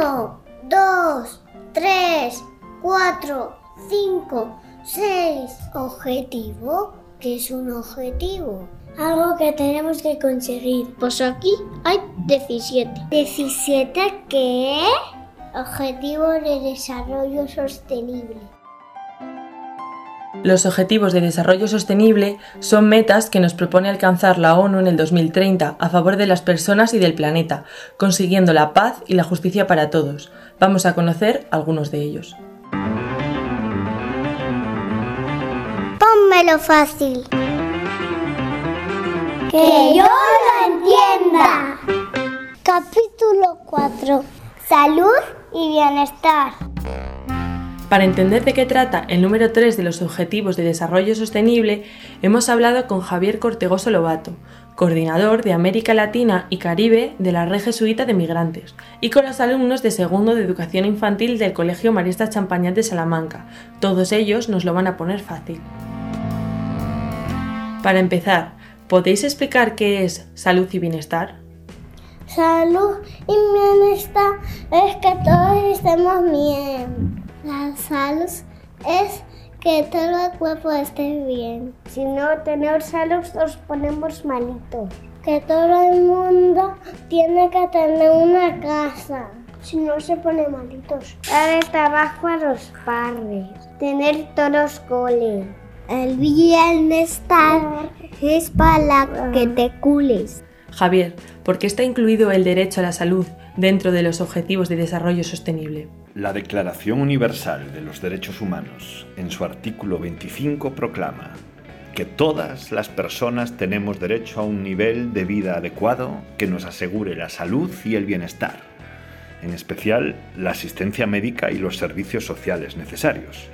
Uno, dos, tres, cuatro, cinco, seis. ¿Objetivo? ¿Qué es un objetivo? Algo que tenemos que conseguir. Pues aquí hay 17. ¿17 qué? Objetivo de Desarrollo Sostenible. Los Objetivos de Desarrollo Sostenible son metas que nos propone alcanzar la ONU en el 2030 a favor de las personas y del planeta, consiguiendo la paz y la justicia para todos. Vamos a conocer algunos de ellos. Pónmelo fácil. Que yo lo entienda. Capítulo 4. Salud y bienestar. Para entender de qué trata el número 3 de los Objetivos de Desarrollo Sostenible, hemos hablado con Javier Cortegoso Lobato, coordinador de América Latina y Caribe de la Red Jesuita de Migrantes, y con los alumnos de segundo de Educación Infantil del Colegio Marista Champañat de Salamanca. Todos ellos nos lo van a poner fácil. Para empezar, ¿podéis explicar qué es salud y bienestar? Salud y bienestar es que todos estemos bien. La salud es que todo el cuerpo esté bien. Si no tenemos salud nos ponemos malitos. Que todo el mundo tiene que tener una casa. Si no se pone malitos. Dar trabajo a los padres. Tener todos coles. El bienestar es para que te cules. Javier, ¿por qué está incluido el derecho a la salud dentro de los Objetivos de Desarrollo Sostenible? La Declaración Universal de los Derechos Humanos, en su artículo 25, proclama que todas las personas tenemos derecho a un nivel de vida adecuado que nos asegure la salud y el bienestar, en especial la asistencia médica y los servicios sociales necesarios.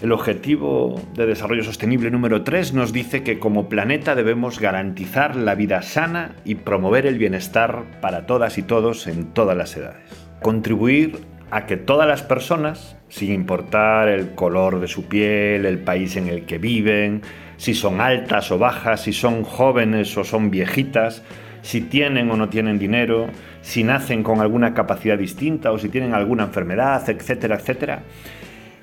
El Objetivo de Desarrollo Sostenible número 3 nos dice que como planeta debemos garantizar la vida sana y promover el bienestar para todas y todos en todas las edades. Contribuir a que todas las personas, sin importar el color de su piel, el país en el que viven, si son altas o bajas, si son jóvenes o son viejitas, si tienen o no tienen dinero, si nacen con alguna capacidad distinta o si tienen alguna enfermedad, etcétera, etcétera,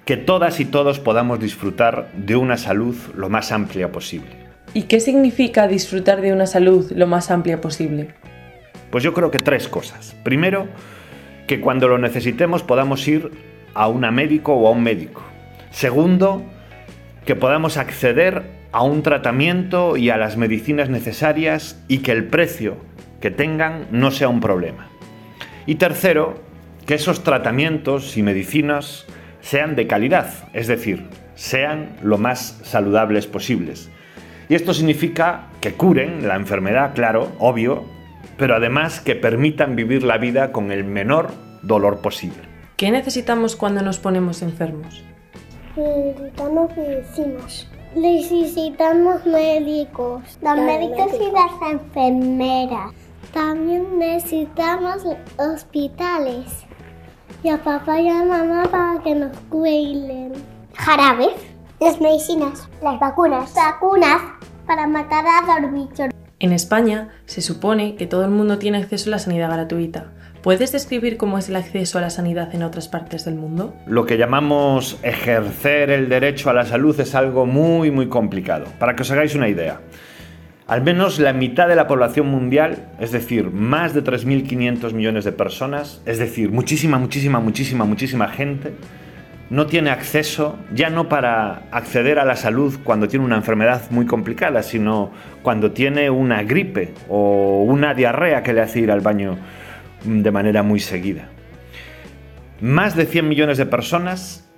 que todas y todos podamos disfrutar de una salud lo más amplia posible. ¿Y qué significa disfrutar de una salud lo más amplia posible? Pues yo creo que tres cosas. Primero, que cuando lo necesitemos podamos ir a una médico o a un médico. Segundo, que podamos acceder a un tratamiento y a las medicinas necesarias y que el precio que tengan no sea un problema. Y tercero, que esos tratamientos y medicinas sean de calidad, es decir, sean lo más saludables posibles. Y esto significa que curen la enfermedad, claro, obvio, pero además que permitan vivir la vida con el menor dolor posible. ¿Qué necesitamos cuando nos ponemos enfermos? Necesitamos medicinas. Necesitamos médicos. Los médicos y las enfermeras. También necesitamos hospitales. Y a papá y a mamá para que nos cuiden. Jarabes. Las medicinas. Las vacunas. Vacunas para matar a los bichos. En España se supone que todo el mundo tiene acceso a la sanidad gratuita. ¿Puedes describir cómo es el acceso a la sanidad en otras partes del mundo? Lo que llamamos ejercer el derecho a la salud es algo muy muy complicado. Para que os hagáis una idea, al menos la mitad de la población mundial, es decir, más de 3.500 millones de personas, es decir, muchísima, muchísima, muchísima, muchísima gente, no tiene acceso, ya no para acceder a la salud cuando tiene una enfermedad muy complicada, sino cuando tiene una gripe o una diarrea que le hace ir al baño de manera muy seguida. Más de 100 millones de personas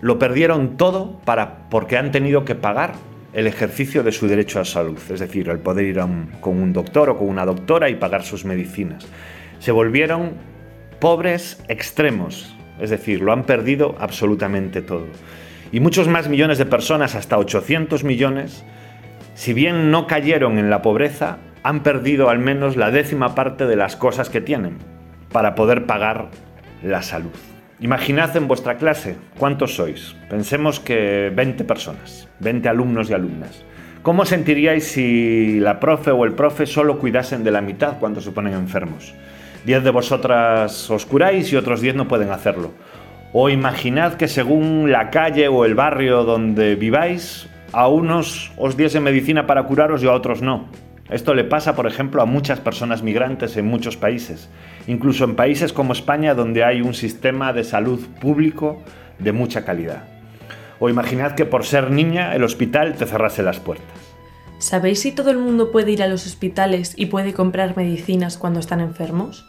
lo perdieron todo para, porque han tenido que pagar el ejercicio de su derecho a salud, es decir, el poder ir con un doctor o con una doctora y pagar sus medicinas. Se volvieron pobres extremos, es decir, lo han perdido absolutamente todo. Y muchos más millones de personas, hasta 800 millones, si bien no cayeron en la pobreza, han perdido al menos la décima parte de las cosas que tienen para poder pagar la salud. Imaginad en vuestra clase cuántos sois. Pensemos que 20 personas, 20 alumnos y alumnas. ¿Cómo sentiríais si la profe o el profe solo cuidasen de la mitad cuando se ponen enfermos? 10 de vosotras os curáis y otros 10 no pueden hacerlo. O imaginad que según la calle o el barrio donde viváis, a unos os diese medicina para curaros y a otros no. Esto le pasa, por ejemplo, a muchas personas migrantes en muchos países, incluso en países como España donde hay un sistema de salud público de mucha calidad. O imaginad que por ser niña el hospital te cerrase las puertas. ¿Sabéis si todo el mundo puede ir a los hospitales y puede comprar medicinas cuando están enfermos?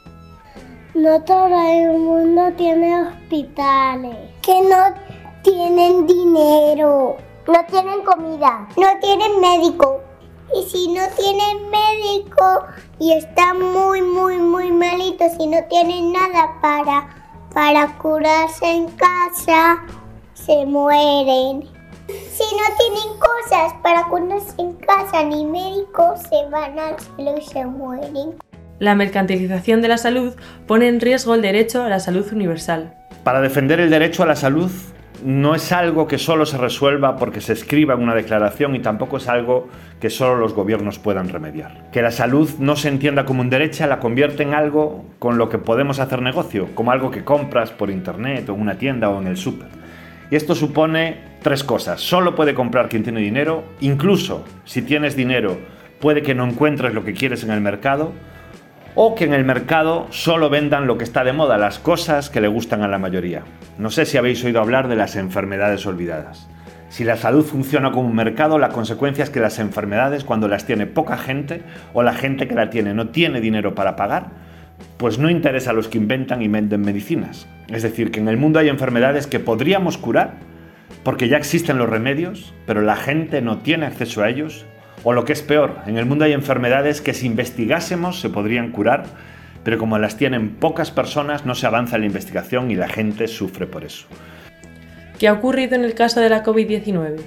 No todo el mundo tiene hospitales. Que no tienen dinero. No tienen comida. No tienen médico. Y si no tienen médico y están muy, muy, muy malitos y no tienen nada para, para curarse en casa, se mueren. Si no tienen cosas para curarse en casa ni médico, se van al cielo y se mueren. La mercantilización de la salud pone en riesgo el derecho a la salud universal. Para defender el derecho a la salud no es algo que solo se resuelva porque se escriba en una declaración y tampoco es algo que solo los gobiernos puedan remediar. Que la salud no se entienda como un derecho la convierte en algo con lo que podemos hacer negocio, como algo que compras por internet o en una tienda o en el súper. Y esto supone tres cosas. Solo puede comprar quien tiene dinero, incluso si tienes dinero puede que no encuentres lo que quieres en el mercado, o que en el mercado solo vendan lo que está de moda, las cosas que le gustan a la mayoría. No sé si habéis oído hablar de las enfermedades olvidadas. Si la salud funciona como un mercado, la consecuencia es que las enfermedades, cuando las tiene poca gente o la gente que la tiene no tiene dinero para pagar, pues no interesa a los que inventan y venden medicinas. Es decir, que en el mundo hay enfermedades que podríamos curar porque ya existen los remedios, pero la gente no tiene acceso a ellos o lo que es peor, en el mundo hay enfermedades que si investigásemos se podrían curar, pero como las tienen pocas personas no se avanza en la investigación y la gente sufre por eso. ¿Qué ha ocurrido en el caso de la COVID-19?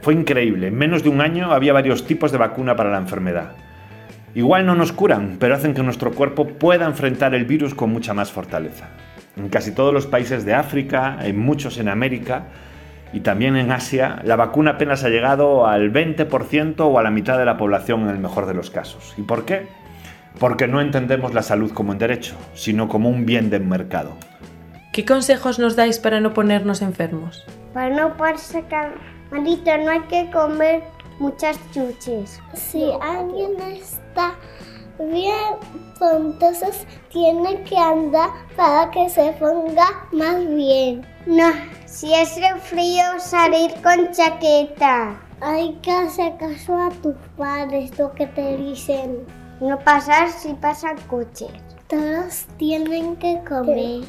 Fue increíble, en menos de un año había varios tipos de vacuna para la enfermedad. Igual no nos curan, pero hacen que nuestro cuerpo pueda enfrentar el virus con mucha más fortaleza. En casi todos los países de África, en muchos en América, y también en Asia, la vacuna apenas ha llegado al 20% o a la mitad de la población en el mejor de los casos. ¿Y por qué? Porque no entendemos la salud como un derecho, sino como un bien de mercado. ¿Qué consejos nos dais para no ponernos enfermos? Para no ponerse malito no hay que comer muchas chuches. Si alguien está bien, entonces tiene que andar para que se ponga más bien. No, si es frío, salir con chaqueta. Hay que hacer caso a tus padres, lo que te dicen. No pasar si pasan coches. Todos tienen que comer.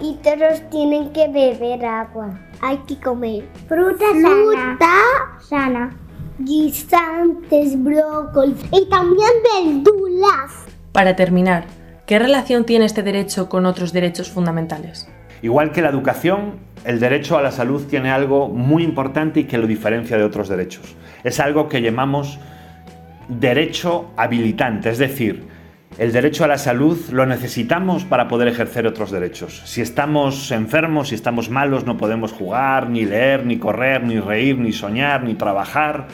Y todos tienen que beber agua. Hay que comer fruta, fruta sana, guisantes, brócolis y también verduras. Para terminar, ¿qué relación tiene este derecho con otros derechos fundamentales? Igual que la educación, el derecho a la salud tiene algo muy importante y que lo diferencia de otros derechos. Es algo que llamamos derecho habilitante, es decir, el derecho a la salud lo necesitamos para poder ejercer otros derechos. Si estamos enfermos, si estamos malos, no podemos jugar, ni leer, ni correr, ni reír, ni soñar, ni trabajar.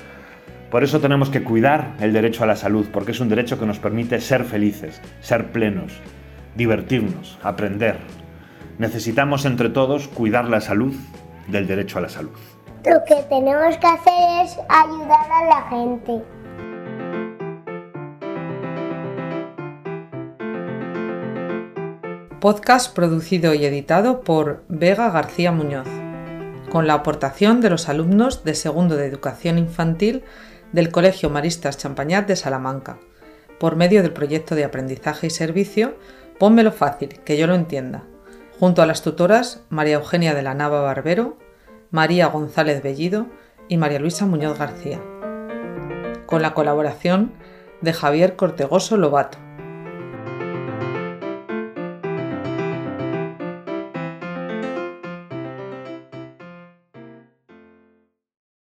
Por eso tenemos que cuidar el derecho a la salud, porque es un derecho que nos permite ser felices, ser plenos, divertirnos, aprender. Necesitamos entre todos cuidar la salud del derecho a la salud. Lo que tenemos que hacer es ayudar a la gente. podcast producido y editado por Vega García Muñoz, con la aportación de los alumnos de segundo de educación infantil del Colegio Maristas Champañat de Salamanca, por medio del proyecto de aprendizaje y servicio Pónmelo fácil, que yo lo entienda, junto a las tutoras María Eugenia de la Nava Barbero, María González Bellido y María Luisa Muñoz García, con la colaboración de Javier Cortegoso Lobato.